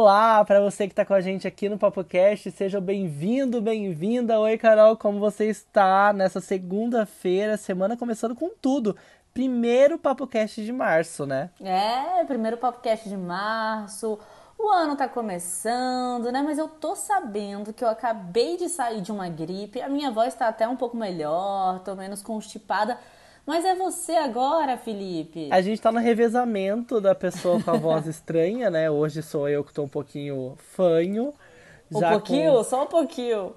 Olá para você que está com a gente aqui no PapoCast, seja bem-vindo, bem-vinda. Oi, Carol, como você está nessa segunda-feira, semana começando com tudo. Primeiro PapoCast de março, né? É, primeiro PapoCast de março. O ano tá começando, né? Mas eu tô sabendo que eu acabei de sair de uma gripe. A minha voz tá até um pouco melhor, tô menos constipada. Mas é você agora, Felipe. A gente tá no revezamento da pessoa com a voz estranha, né? Hoje sou eu que tô um pouquinho fanho. Um pouquinho? Com... Só um pouquinho.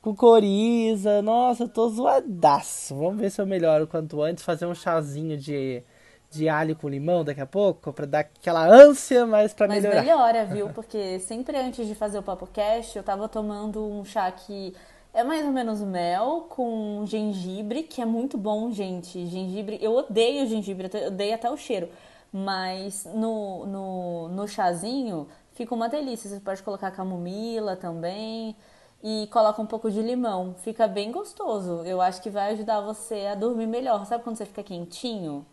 Com coriza. Nossa, eu tô zoadaço. Vamos ver se eu melhoro quanto antes. Fazer um chazinho de, de alho com limão daqui a pouco. Pra dar aquela ânsia, mas pra mas melhorar. Mas melhora, viu? Porque sempre antes de fazer o Papo Cast, eu tava tomando um chá que é mais ou menos mel com gengibre, que é muito bom, gente. Gengibre, eu odeio gengibre, eu odeio até o cheiro. Mas no, no, no chazinho fica uma delícia. Você pode colocar camomila também e coloca um pouco de limão. Fica bem gostoso. Eu acho que vai ajudar você a dormir melhor. Sabe quando você fica quentinho?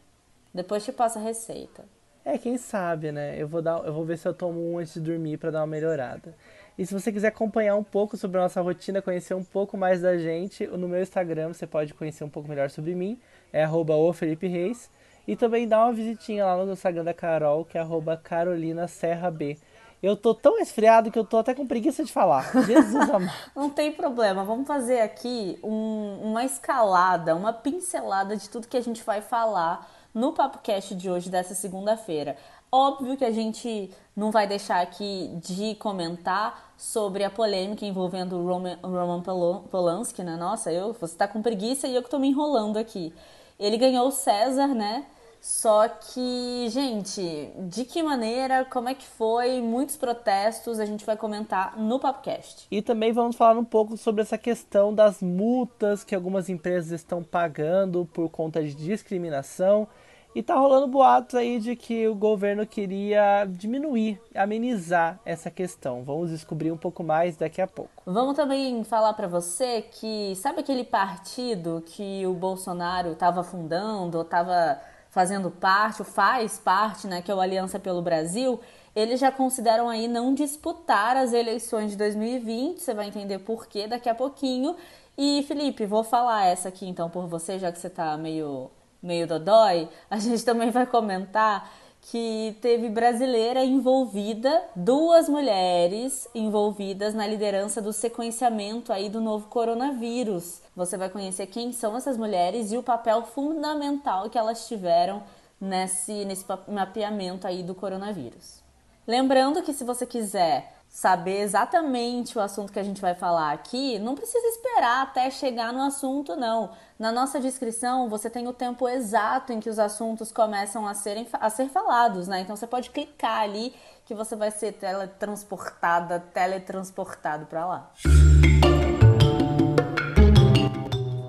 Depois te passa a receita. É, quem sabe, né? Eu vou, dar, eu vou ver se eu tomo um antes de dormir para dar uma melhorada. E se você quiser acompanhar um pouco sobre a nossa rotina, conhecer um pouco mais da gente, no meu Instagram você pode conhecer um pouco melhor sobre mim, é arroba Reis. E também dá uma visitinha lá no Instagram da Carol, que é arroba Carolina Serra B. Eu tô tão esfriado que eu tô até com preguiça de falar. Jesus amado. Não tem problema. Vamos fazer aqui um, uma escalada, uma pincelada de tudo que a gente vai falar no Papo Cast de hoje, dessa segunda-feira. Óbvio que a gente não vai deixar aqui de comentar sobre a polêmica envolvendo o Roman, Roman Polanski, né? Nossa, eu, você tá com preguiça e eu que tô me enrolando aqui. Ele ganhou o César, né? Só que, gente, de que maneira, como é que foi, muitos protestos, a gente vai comentar no Papcast. E também vamos falar um pouco sobre essa questão das multas que algumas empresas estão pagando por conta de discriminação e tá rolando boatos aí de que o governo queria diminuir, amenizar essa questão. Vamos descobrir um pouco mais daqui a pouco. Vamos também falar para você que sabe aquele partido que o Bolsonaro estava fundando, estava fazendo parte, ou faz parte, né, que é o Aliança pelo Brasil, eles já consideram aí não disputar as eleições de 2020, você vai entender por quê daqui a pouquinho. E Felipe, vou falar essa aqui então por você, já que você tá meio meio dodói, a gente também vai comentar que teve brasileira envolvida, duas mulheres envolvidas na liderança do sequenciamento aí do novo coronavírus. Você vai conhecer quem são essas mulheres e o papel fundamental que elas tiveram nesse, nesse mapeamento aí do coronavírus. Lembrando que se você quiser saber exatamente o assunto que a gente vai falar aqui, não precisa esperar até chegar no assunto, não. Na nossa descrição, você tem o tempo exato em que os assuntos começam a, serem, a ser falados, né? Então você pode clicar ali que você vai ser teletransportada, teletransportado para lá.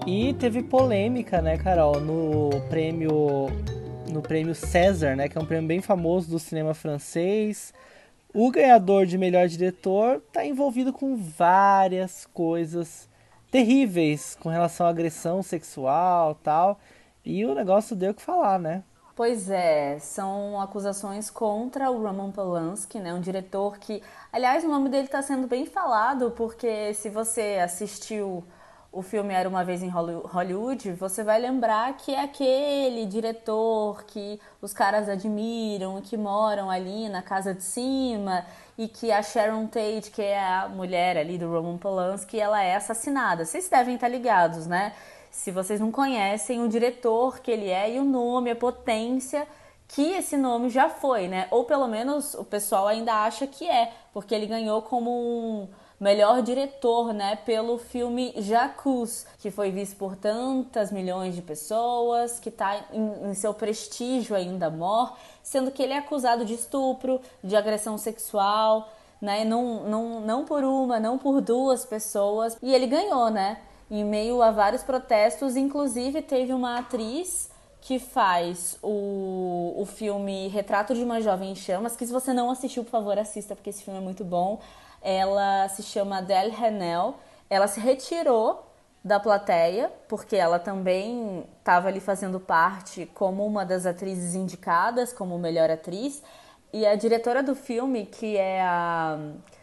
E teve polêmica, né, Carol, no prêmio no prêmio César, né, que é um prêmio bem famoso do cinema francês o ganhador de melhor diretor está envolvido com várias coisas terríveis com relação à agressão sexual tal. E o negócio deu o que falar, né? Pois é, são acusações contra o Roman Polanski, né? Um diretor que, aliás, o nome dele está sendo bem falado, porque se você assistiu o filme Era Uma Vez em Hollywood, você vai lembrar que é aquele diretor que os caras admiram, que moram ali na casa de cima e que a Sharon Tate, que é a mulher ali do Roman Polanski, ela é assassinada. Vocês devem estar ligados, né? Se vocês não conhecem o diretor que ele é e o nome, a potência que esse nome já foi, né? Ou pelo menos o pessoal ainda acha que é, porque ele ganhou como um melhor diretor, né, pelo filme Jacuz, que foi visto por tantas milhões de pessoas, que está em, em, seu prestígio ainda maior, sendo que ele é acusado de estupro, de agressão sexual, né, não, não, não por uma, não por duas pessoas, e ele ganhou, né, em meio a vários protestos, inclusive teve uma atriz que faz o, o filme Retrato de uma Jovem em Chamas, que se você não assistiu, por favor, assista, porque esse filme é muito bom ela se chama Adele Renel. Ela se retirou da plateia, porque ela também estava ali fazendo parte como uma das atrizes indicadas como melhor atriz. e a diretora do filme, que é a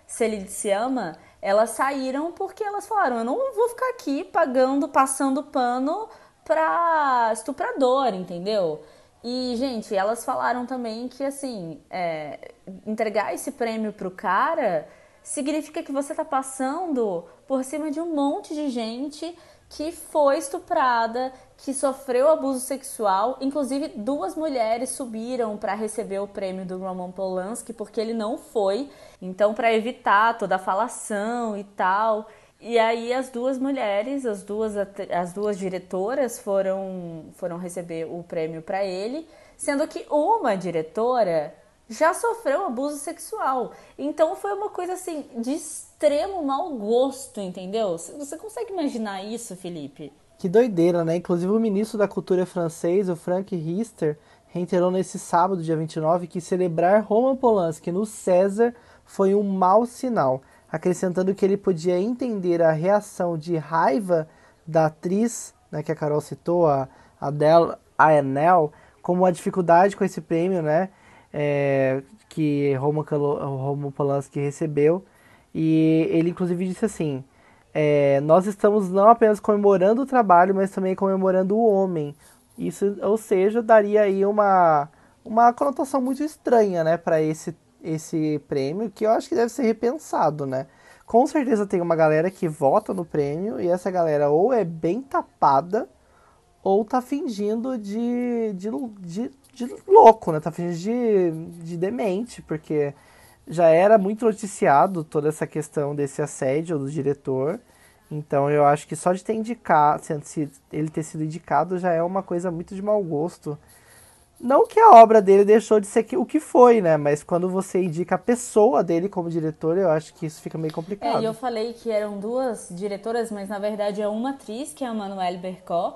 Celine Siama, elas saíram porque elas falaram: eu não vou ficar aqui pagando, passando pano pra estuprador, entendeu? E, gente, elas falaram também que, assim, é, entregar esse prêmio pro cara significa que você tá passando por cima de um monte de gente que foi estuprada, que sofreu abuso sexual. Inclusive, duas mulheres subiram para receber o prêmio do Roman Polanski porque ele não foi. Então, para evitar toda a falação e tal. E aí as duas mulheres, as duas, as duas diretoras foram, foram receber o prêmio para ele, sendo que uma diretora já sofreu abuso sexual. Então foi uma coisa assim de extremo mau gosto, entendeu? Você consegue imaginar isso, Felipe? Que doideira, né? Inclusive o ministro da Cultura francês, o Frank Riester, reiterou nesse sábado, dia 29, que celebrar Roman Polanski no César foi um mau sinal, acrescentando que ele podia entender a reação de raiva da atriz, né, que a Carol citou, a Adele Aenel, como a dificuldade com esse prêmio, né? É, que Roman, Roman Polanski recebeu. E ele, inclusive, disse assim: é, Nós estamos não apenas comemorando o trabalho, mas também comemorando o homem. Isso, ou seja, daria aí uma, uma conotação muito estranha né, para esse, esse prêmio, que eu acho que deve ser repensado. Né? Com certeza tem uma galera que vota no prêmio e essa galera ou é bem tapada ou tá fingindo de, de, de de louco, né? Tá fingindo de, de demente, porque já era muito noticiado toda essa questão desse assédio do diretor. Então eu acho que só de ter indicado, se ele ter sido indicado já é uma coisa muito de mau gosto. Não que a obra dele deixou de ser o que foi, né? Mas quando você indica a pessoa dele como diretor, eu acho que isso fica meio complicado. É, e eu falei que eram duas diretoras, mas na verdade é uma atriz, que é a Manuelle Bercot,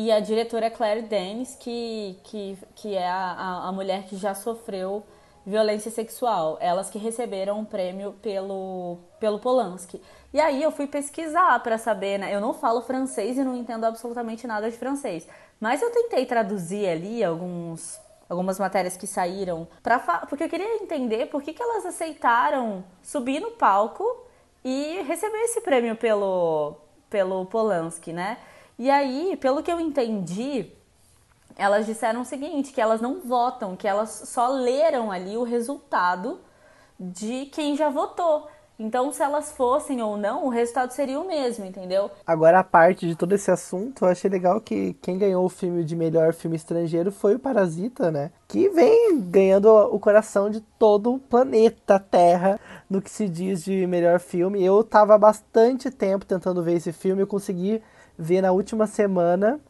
e a diretora é Claire Denis, que, que, que é a, a mulher que já sofreu violência sexual. Elas que receberam o um prêmio pelo, pelo Polanski. E aí eu fui pesquisar para saber, né? Eu não falo francês e não entendo absolutamente nada de francês. Mas eu tentei traduzir ali alguns, algumas matérias que saíram, pra, porque eu queria entender por que, que elas aceitaram subir no palco e receber esse prêmio pelo, pelo Polanski, né? E aí, pelo que eu entendi, elas disseram o seguinte, que elas não votam, que elas só leram ali o resultado de quem já votou. Então, se elas fossem ou não, o resultado seria o mesmo, entendeu? Agora, a parte de todo esse assunto, eu achei legal que quem ganhou o filme de melhor filme estrangeiro foi o Parasita, né? Que vem ganhando o coração de todo o planeta Terra no que se diz de melhor filme. Eu tava bastante tempo tentando ver esse filme, eu consegui ver na última semana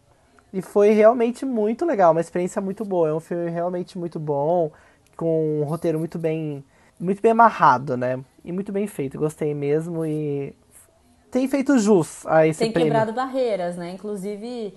e foi realmente muito legal, uma experiência muito boa. É um filme realmente muito bom, com um roteiro muito bem, muito bem amarrado, né? E muito bem feito. Gostei mesmo e tem feito jus a esse tem prêmio. Tem quebrado barreiras, né? Inclusive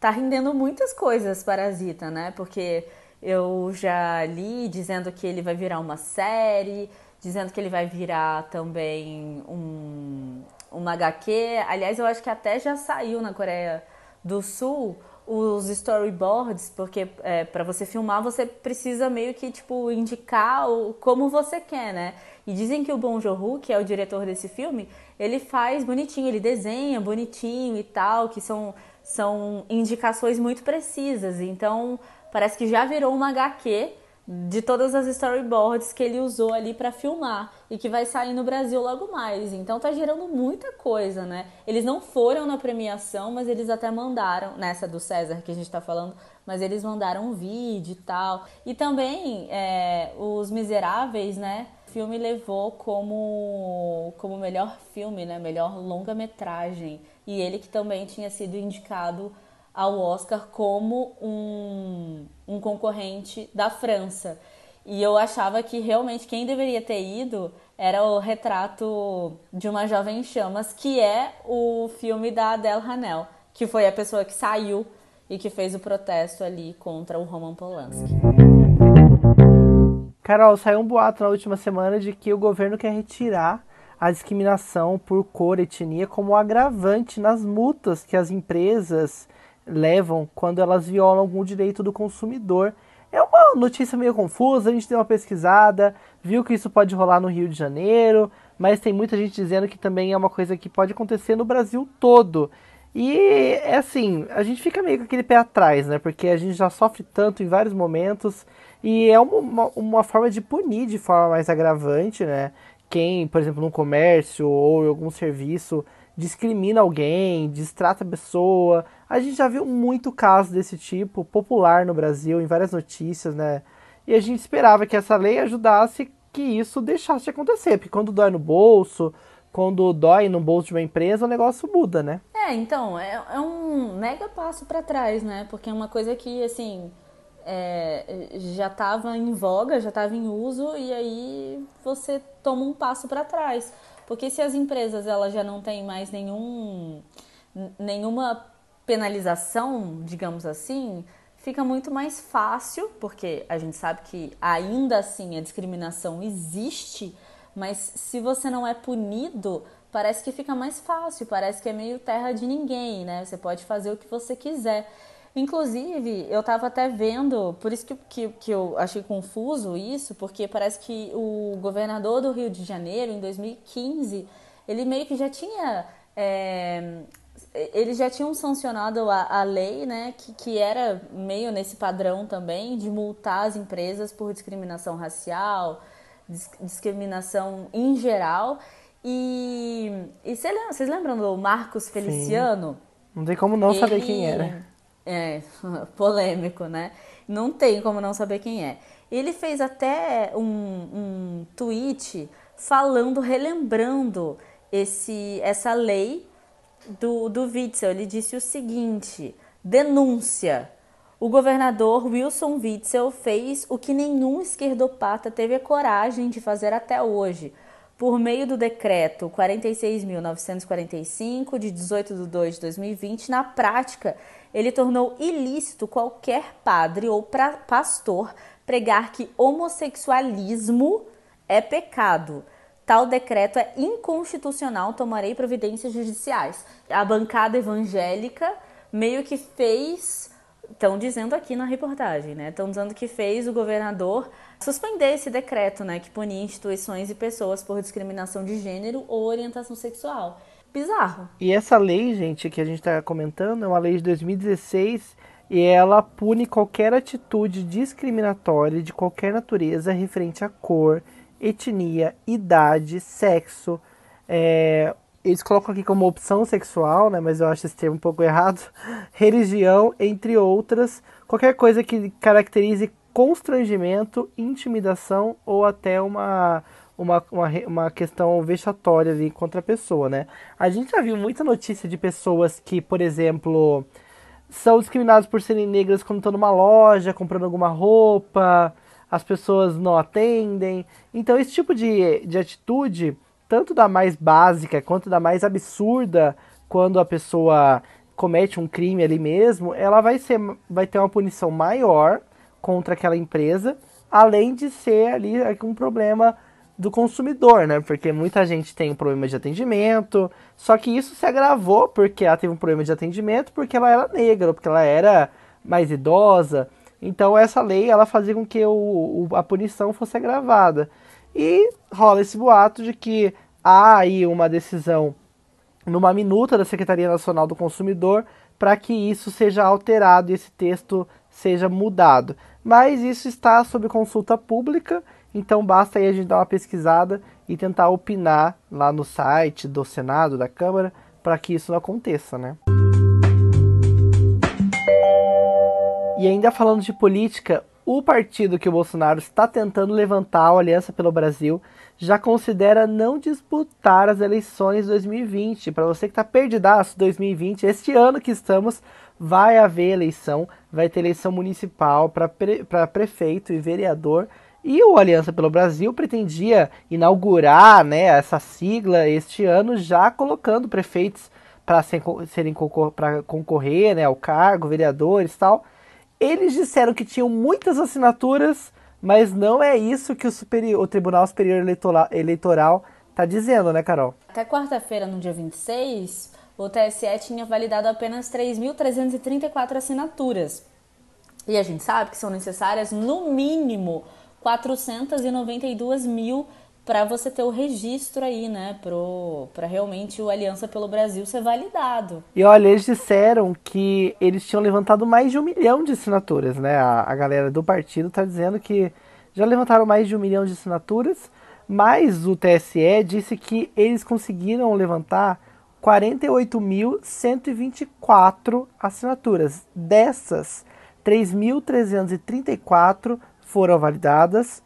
tá rendendo muitas coisas Parasita, né? Porque eu já li dizendo que ele vai virar uma série, dizendo que ele vai virar também um, uma HQ. Aliás, eu acho que até já saiu na Coreia do Sul os storyboards, porque é, para você filmar você precisa meio que tipo indicar o, como você quer, né? E dizem que o Bong Joon-ho, que é o diretor desse filme, ele faz bonitinho, ele desenha bonitinho e tal, que são são indicações muito precisas. Então, parece que já virou uma HQ de todas as storyboards que ele usou ali para filmar e que vai sair no Brasil logo mais. Então tá gerando muita coisa, né? Eles não foram na premiação, mas eles até mandaram, nessa do César que a gente tá falando, mas eles mandaram um vídeo e tal. E também é, Os Miseráveis, né? O filme levou como, como melhor filme, né? Melhor longa-metragem. E ele que também tinha sido indicado ao Oscar como um, um concorrente da França. E eu achava que realmente quem deveria ter ido era o retrato de uma jovem em chamas, que é o filme da Adele Hanel, que foi a pessoa que saiu e que fez o protesto ali contra o Roman Polanski. Carol, saiu um boato na última semana de que o governo quer retirar a discriminação por cor, etnia como agravante nas multas que as empresas levam quando elas violam algum direito do consumidor. É uma notícia meio confusa, a gente deu uma pesquisada, viu que isso pode rolar no Rio de Janeiro, mas tem muita gente dizendo que também é uma coisa que pode acontecer no Brasil todo. E é assim, a gente fica meio com aquele pé atrás, né? Porque a gente já sofre tanto em vários momentos e é uma, uma, forma de punir de forma mais agravante, né? Quem, por exemplo, no comércio ou em algum serviço discrimina alguém, distrata a pessoa. A gente já viu muito caso desse tipo popular no Brasil, em várias notícias, né? E a gente esperava que essa lei ajudasse que isso deixasse de acontecer, porque quando dói no bolso, quando dói no bolso de uma empresa, o negócio muda, né? É, então, é, é um mega passo para trás, né? Porque é uma coisa que, assim, é, já estava em voga, já estava em uso, e aí você toma um passo para trás. Porque se as empresas elas já não têm mais nenhum, nenhuma penalização, digamos assim, fica muito mais fácil, porque a gente sabe que ainda assim a discriminação existe, mas se você não é punido, parece que fica mais fácil, parece que é meio terra de ninguém, né? Você pode fazer o que você quiser. Inclusive, eu estava até vendo, por isso que, que, que eu achei confuso isso, porque parece que o governador do Rio de Janeiro, em 2015, ele meio que já tinha. É, eles já tinham sancionado a, a lei, né, que, que era meio nesse padrão também, de multar as empresas por discriminação racial, discriminação em geral. E, e vocês lembram do Marcos Feliciano? Sim. Não tem como não ele, saber quem era. É, polêmico, né? Não tem como não saber quem é. Ele fez até um, um tweet falando, relembrando esse, essa lei do, do Witzel. Ele disse o seguinte: denúncia. O governador Wilson Witzel fez o que nenhum esquerdopata teve a coragem de fazer até hoje por meio do decreto 46.945, de 18 de 2 de 2020, na prática, ele tornou ilícito qualquer padre ou pastor pregar que homossexualismo é pecado. Tal decreto é inconstitucional, tomarei providências judiciais. A bancada evangélica meio que fez estão dizendo aqui na reportagem, né? Estão dizendo que fez o governador suspender esse decreto, né, que punia instituições e pessoas por discriminação de gênero ou orientação sexual. Bizarro. E essa lei, gente, que a gente está comentando, é uma lei de 2016 e ela pune qualquer atitude discriminatória de qualquer natureza referente à cor, etnia, idade, sexo, é, eles colocam aqui como opção sexual, né, mas eu acho esse termo um pouco errado, religião, entre outras, qualquer coisa que caracterize constrangimento, intimidação ou até uma, uma, uma, uma questão vexatória ali contra a pessoa, né? A gente já viu muita notícia de pessoas que, por exemplo, são discriminadas por serem negras quando estão numa loja, comprando alguma roupa, as pessoas não atendem. Então, esse tipo de, de atitude tanto da mais básica quanto da mais absurda, quando a pessoa comete um crime ali mesmo, ela vai, ser, vai ter uma punição maior contra aquela empresa, além de ser ali um problema do consumidor, né? Porque muita gente tem um problema de atendimento, só que isso se agravou porque ela teve um problema de atendimento porque ela era negra, porque ela era mais idosa. Então essa lei ela fazia com que o, o a punição fosse agravada. E rola esse boato de que há aí uma decisão numa minuta da Secretaria Nacional do Consumidor para que isso seja alterado e esse texto seja mudado. Mas isso está sob consulta pública, então basta aí a gente dar uma pesquisada e tentar opinar lá no site do Senado, da Câmara, para que isso não aconteça, né? E ainda falando de política, o partido que o Bolsonaro está tentando levantar, a Aliança pelo Brasil, já considera não disputar as eleições 2020. Para você que está perdidaço 2020, este ano que estamos, vai haver eleição, vai ter eleição municipal para pre, prefeito e vereador. E o Aliança pelo Brasil pretendia inaugurar né, essa sigla este ano, já colocando prefeitos para serem para concorrer né, ao cargo, vereadores e tal. Eles disseram que tinham muitas assinaturas, mas não é isso que o, superior, o Tribunal Superior Eleitoral está dizendo, né, Carol? Até quarta-feira, no dia 26, o TSE tinha validado apenas 3.334 assinaturas. E a gente sabe que são necessárias no mínimo 492 mil para você ter o registro aí, né, para realmente o Aliança pelo Brasil ser validado. E olha, eles disseram que eles tinham levantado mais de um milhão de assinaturas, né? A, a galera do partido está dizendo que já levantaram mais de um milhão de assinaturas, mas o TSE disse que eles conseguiram levantar 48.124 assinaturas. Dessas, 3.334 foram validadas,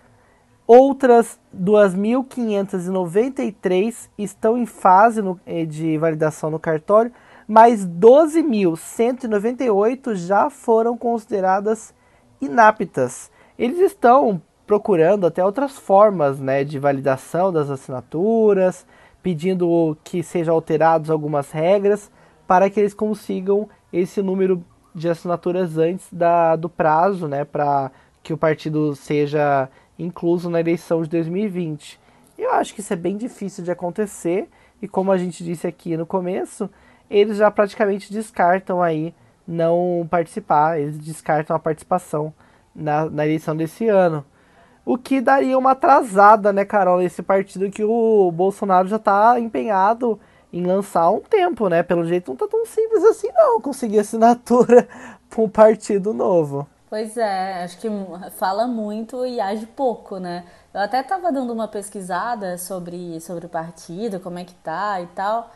outras 2.593 estão em fase no, eh, de validação no cartório, mas 12.198 já foram consideradas inaptas. Eles estão procurando até outras formas né, de validação das assinaturas, pedindo que sejam alteradas algumas regras para que eles consigam esse número de assinaturas antes da, do prazo, né, para que o partido seja incluso na eleição de 2020. Eu acho que isso é bem difícil de acontecer e como a gente disse aqui no começo, eles já praticamente descartam aí não participar, eles descartam a participação na, na eleição desse ano. O que daria uma atrasada, né, Carol, nesse partido que o Bolsonaro já está empenhado em lançar há um tempo, né? Pelo jeito não tá tão simples assim não conseguir assinatura para um partido novo. Pois é, acho que fala muito e age pouco, né? Eu até estava dando uma pesquisada sobre, sobre o partido, como é que tá e tal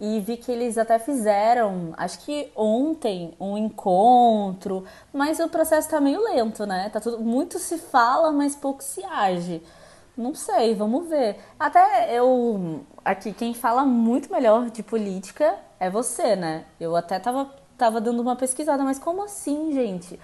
e vi que eles até fizeram, acho que ontem, um encontro, mas o processo tá meio lento, né? Tá tudo muito se fala, mas pouco se age. Não sei, vamos ver. Até eu aqui quem fala muito melhor de política é você, né? Eu até tava tava dando uma pesquisada, mas como assim, gente?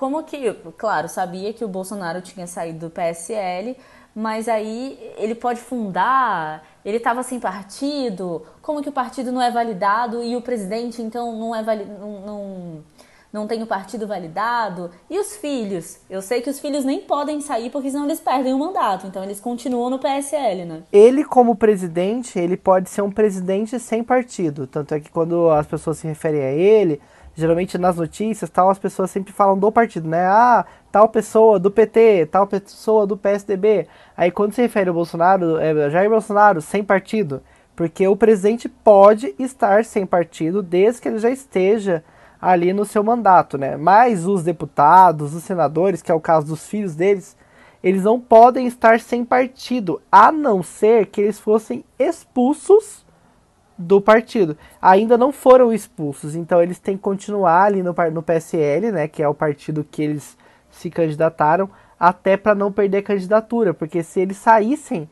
Como que, claro, sabia que o Bolsonaro tinha saído do PSL, mas aí ele pode fundar, ele estava sem partido, como que o partido não é validado e o presidente então não é não, não, não tem o partido validado? E os filhos? Eu sei que os filhos nem podem sair porque senão eles perdem o mandato, então eles continuam no PSL, né? Ele como presidente, ele pode ser um presidente sem partido, tanto é que quando as pessoas se referem a ele, geralmente nas notícias, tal, as pessoas sempre falam do partido, né? Ah, tal pessoa do PT, tal pessoa do PSDB. Aí quando se refere ao Bolsonaro, é Jair Bolsonaro sem partido, porque o presidente pode estar sem partido desde que ele já esteja ali no seu mandato, né? Mas os deputados, os senadores, que é o caso dos filhos deles, eles não podem estar sem partido, a não ser que eles fossem expulsos do partido. Ainda não foram expulsos, então eles têm que continuar ali no, no PSL, né, que é o partido que eles se candidataram, até para não perder a candidatura, porque se eles saíssem,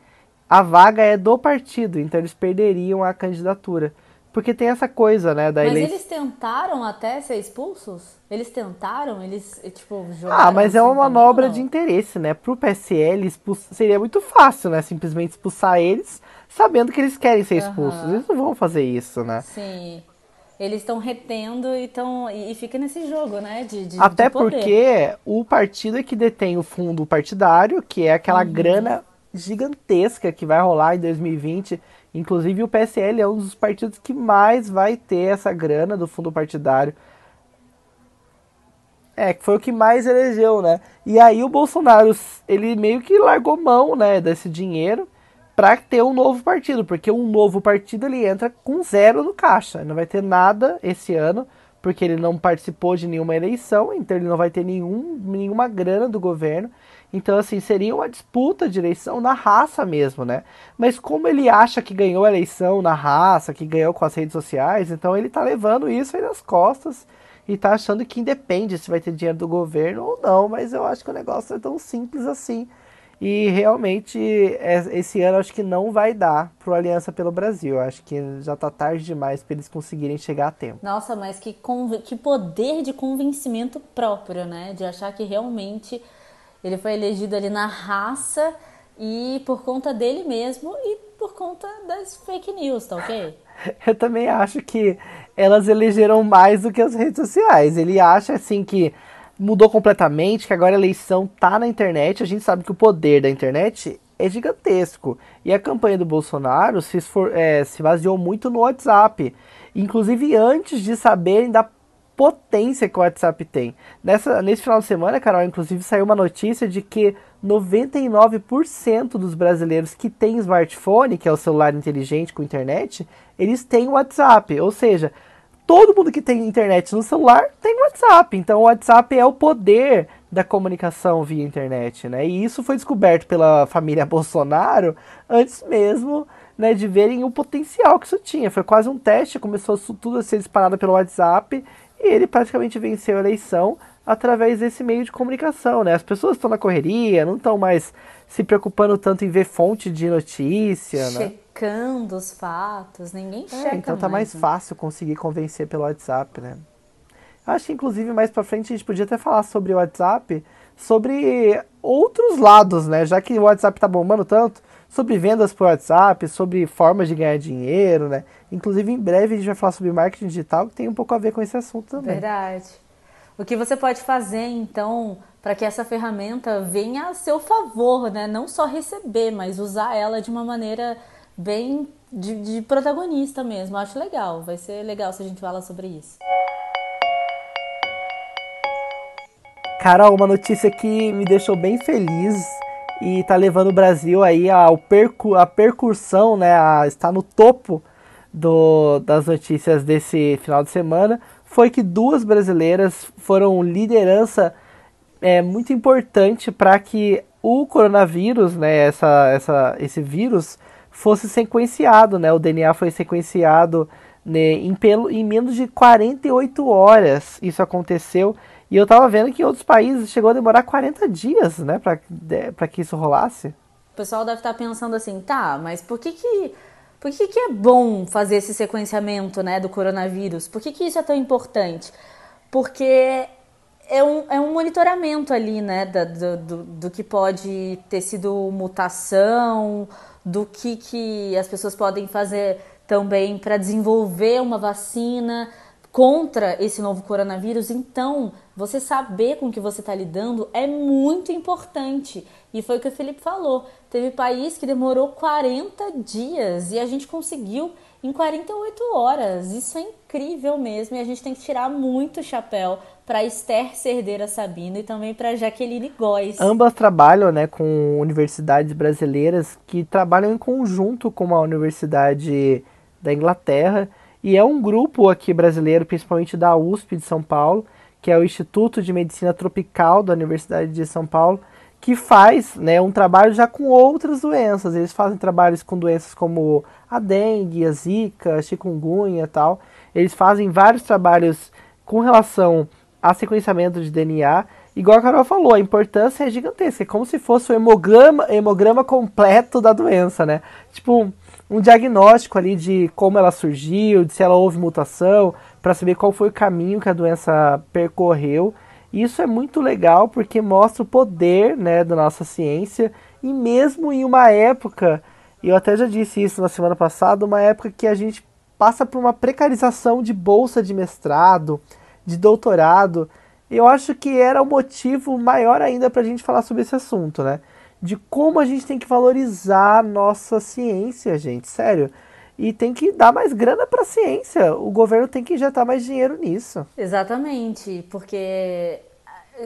a vaga é do partido, então eles perderiam a candidatura. Porque tem essa coisa, né, da Mas eleição. eles tentaram até ser expulsos? Eles tentaram? Eles, tipo, jogaram Ah, mas é assim uma manobra de interesse, né? Pro PSL expulso... seria muito fácil, né? Simplesmente expulsar eles, sabendo que eles querem ser expulsos. Uhum. Eles não vão fazer isso, né? Sim. Eles estão retendo e, tão, e fica nesse jogo, né? De, de Até de porque o partido é que detém o fundo partidário, que é aquela uhum. grana gigantesca que vai rolar em 2020 Inclusive o PSL é um dos partidos que mais vai ter essa grana do fundo partidário. É, que foi o que mais elegeu, né? E aí o Bolsonaro, ele meio que largou mão, né, desse dinheiro para ter um novo partido, porque um novo partido ele entra com zero no caixa, não vai ter nada esse ano, porque ele não participou de nenhuma eleição, então ele não vai ter nenhum, nenhuma grana do governo. Então, assim, seria uma disputa de eleição na raça mesmo, né? Mas como ele acha que ganhou a eleição na raça, que ganhou com as redes sociais, então ele tá levando isso aí nas costas e tá achando que independe se vai ter dinheiro do governo ou não, mas eu acho que o negócio é tão simples assim. E realmente, é, esse ano acho que não vai dar pro Aliança pelo Brasil. Acho que já tá tarde demais para eles conseguirem chegar a tempo. Nossa, mas que, que poder de convencimento próprio, né? De achar que realmente ele foi elegido ali na raça e por conta dele mesmo e por conta das fake news, tá ok? Eu também acho que elas elegeram mais do que as redes sociais. Ele acha assim que mudou completamente, que agora a eleição tá na internet. A gente sabe que o poder da internet é gigantesco. E a campanha do Bolsonaro se, esfor, é, se baseou muito no WhatsApp. Inclusive antes de saberem da potência que o WhatsApp tem. Nessa, nesse final de semana, Carol, inclusive saiu uma notícia de que 99% dos brasileiros que têm smartphone, que é o celular inteligente com internet, eles têm WhatsApp. Ou seja, todo mundo que tem internet no celular tem WhatsApp. Então o WhatsApp é o poder da comunicação via internet, né? E isso foi descoberto pela família Bolsonaro antes mesmo né, de verem o potencial que isso tinha. Foi quase um teste, começou tudo a ser disparado pelo WhatsApp e ele praticamente venceu a eleição através desse meio de comunicação, né? As pessoas estão na correria, não estão mais se preocupando tanto em ver fonte de notícia, né? Os fatos, ninguém é, checa Então tá mais, né? fácil conseguir convencer pelo WhatsApp, né? Acho que inclusive mais para frente a gente podia até falar sobre o WhatsApp, sobre outros lados, né? Já que o WhatsApp tá bombando tanto, sobre vendas por WhatsApp, sobre formas de ganhar dinheiro, né? Inclusive em breve a gente vai falar sobre marketing digital, que tem um pouco a ver com esse assunto também. Verdade. O que você pode fazer, então, para que essa ferramenta venha a seu favor, né? Não só receber, mas usar ela de uma maneira bem de, de protagonista mesmo. Acho legal. Vai ser legal se a gente falar sobre isso. Carol, uma notícia que me deixou bem feliz e tá levando o Brasil aí ao percu a percussão, né? A, está no topo do, das notícias desse final de semana foi que duas brasileiras foram liderança é, muito importante para que o coronavírus, né, essa, essa, esse vírus, fosse sequenciado. Né, o DNA foi sequenciado né, em, pelo, em menos de 48 horas. Isso aconteceu. E eu estava vendo que em outros países chegou a demorar 40 dias né, para que isso rolasse. O pessoal deve estar tá pensando assim, tá, mas por que, que por que, que é bom fazer esse sequenciamento né, do coronavírus? Por que, que isso é tão importante? Porque é um, é um monitoramento ali, né, do, do, do que pode ter sido mutação, do que, que as pessoas podem fazer também para desenvolver uma vacina contra esse novo coronavírus. Então, você saber com que você está lidando é muito importante. E foi o que o Felipe falou. Teve país que demorou 40 dias e a gente conseguiu em 48 horas. Isso é incrível mesmo e a gente tem que tirar muito chapéu para Esther Cerdeira Sabino e também para Jaqueline Góes. Ambas trabalham né, com universidades brasileiras que trabalham em conjunto com a Universidade da Inglaterra e é um grupo aqui brasileiro, principalmente da USP de São Paulo, que é o Instituto de Medicina Tropical da Universidade de São Paulo, que faz né, um trabalho já com outras doenças. Eles fazem trabalhos com doenças como a dengue, a zika, a chikungunya e tal. Eles fazem vários trabalhos com relação a sequenciamento de DNA. Igual a Carol falou, a importância é gigantesca. É como se fosse o hemograma, hemograma completo da doença, né? Tipo, um diagnóstico ali de como ela surgiu, de se ela houve mutação, para saber qual foi o caminho que a doença percorreu isso é muito legal porque mostra o poder né, da nossa ciência e mesmo em uma época, eu até já disse isso na semana passada, uma época que a gente passa por uma precarização de bolsa de mestrado, de doutorado, eu acho que era o motivo maior ainda para a gente falar sobre esse assunto, né? De como a gente tem que valorizar nossa ciência, gente, sério. E tem que dar mais grana para a ciência. O governo tem que injetar mais dinheiro nisso. Exatamente, porque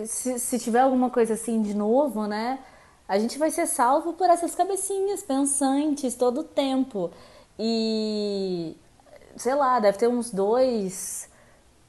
se, se tiver alguma coisa assim de novo, né? A gente vai ser salvo por essas cabecinhas pensantes todo o tempo. E sei lá, deve ter uns dois,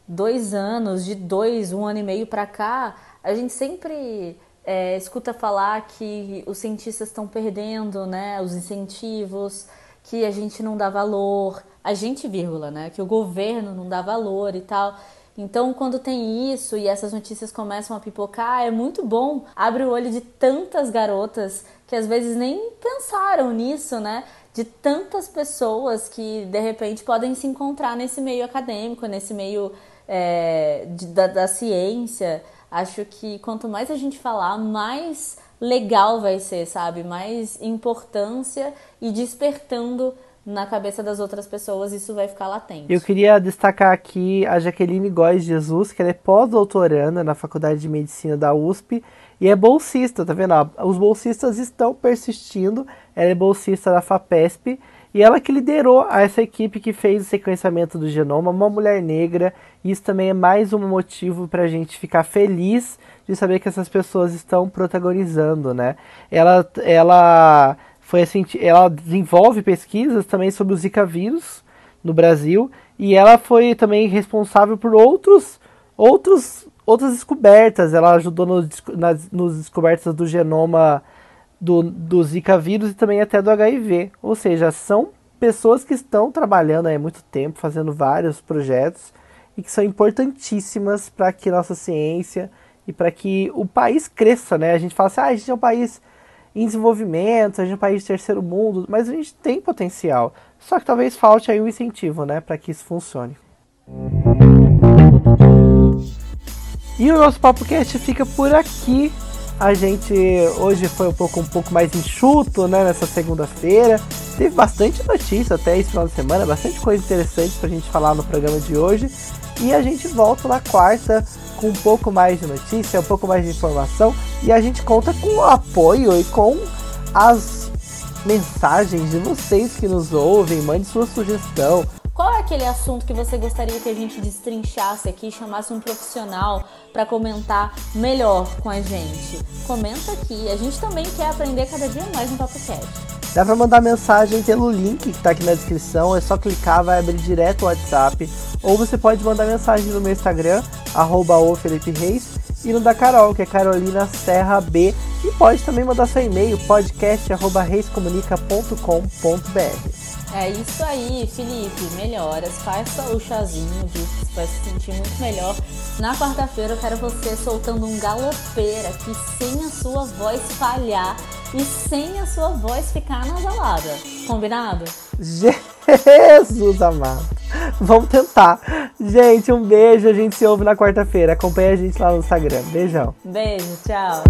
dois anos, de dois, um ano e meio para cá, a gente sempre é, escuta falar que os cientistas estão perdendo, né, os incentivos, que a gente não dá valor, a gente, vírgula, né? Que o governo não dá valor e tal. Então, quando tem isso e essas notícias começam a pipocar, é muito bom. Abre o olho de tantas garotas que às vezes nem pensaram nisso, né? De tantas pessoas que de repente podem se encontrar nesse meio acadêmico, nesse meio é, de, da, da ciência. Acho que quanto mais a gente falar, mais legal vai ser, sabe? Mais importância e despertando na cabeça das outras pessoas isso vai ficar latente. Eu queria destacar aqui a Jaqueline Góes Jesus, que ela é pós-doutoranda na Faculdade de Medicina da USP e é bolsista, tá vendo? Os bolsistas estão persistindo. Ela é bolsista da FAPESP e ela que liderou essa equipe que fez o sequenciamento do genoma, uma mulher negra. Isso também é mais um motivo para a gente ficar feliz de saber que essas pessoas estão protagonizando, né? Ela, ela foi assim, ela desenvolve pesquisas também sobre o Zika vírus no Brasil e ela foi também responsável por outros, outros, outras descobertas. Ela ajudou no, nas nos descobertas do genoma do, do Zika vírus e também até do HIV. Ou seja, são pessoas que estão trabalhando há muito tempo, fazendo vários projetos e que são importantíssimas para que nossa ciência e para que o país cresça, né? A gente fala assim, ah, a gente é um país em desenvolvimento, a gente é um país de terceiro mundo, mas a gente tem potencial. Só que talvez falte aí um incentivo, né, para que isso funcione. E o nosso Papo Cast fica por aqui. A gente hoje foi um pouco, um pouco mais enxuto, né, nessa segunda-feira. Teve bastante notícia até esse final de semana, bastante coisa interessante pra gente falar no programa de hoje. E a gente volta na quarta com um pouco mais de notícia, um pouco mais de informação. E a gente conta com o apoio e com as mensagens de vocês que nos ouvem. Mande sua sugestão, qual é aquele assunto que você gostaria que a gente destrinchasse aqui, chamasse um profissional para comentar melhor com a gente? Comenta aqui. A gente também quer aprender cada dia mais no Papo Cast. Dá para mandar mensagem pelo link que está aqui na descrição. É só clicar, vai abrir direto o WhatsApp. Ou você pode mandar mensagem no meu Instagram, arroba e no da Carol, que é Carolina Serra B. E pode também mandar seu e-mail, podcast.reiscomunica.com.br. É isso aí, Felipe. Melhoras. Faça o chazinho, viu? Você vai se sentir muito melhor. Na quarta-feira eu quero você soltando um galopeira aqui sem a sua voz falhar e sem a sua voz ficar anasalada. Combinado? Jesus amado. Vamos tentar. Gente, um beijo. A gente se ouve na quarta-feira. Acompanhe a gente lá no Instagram. Beijão. Beijo, tchau.